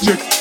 they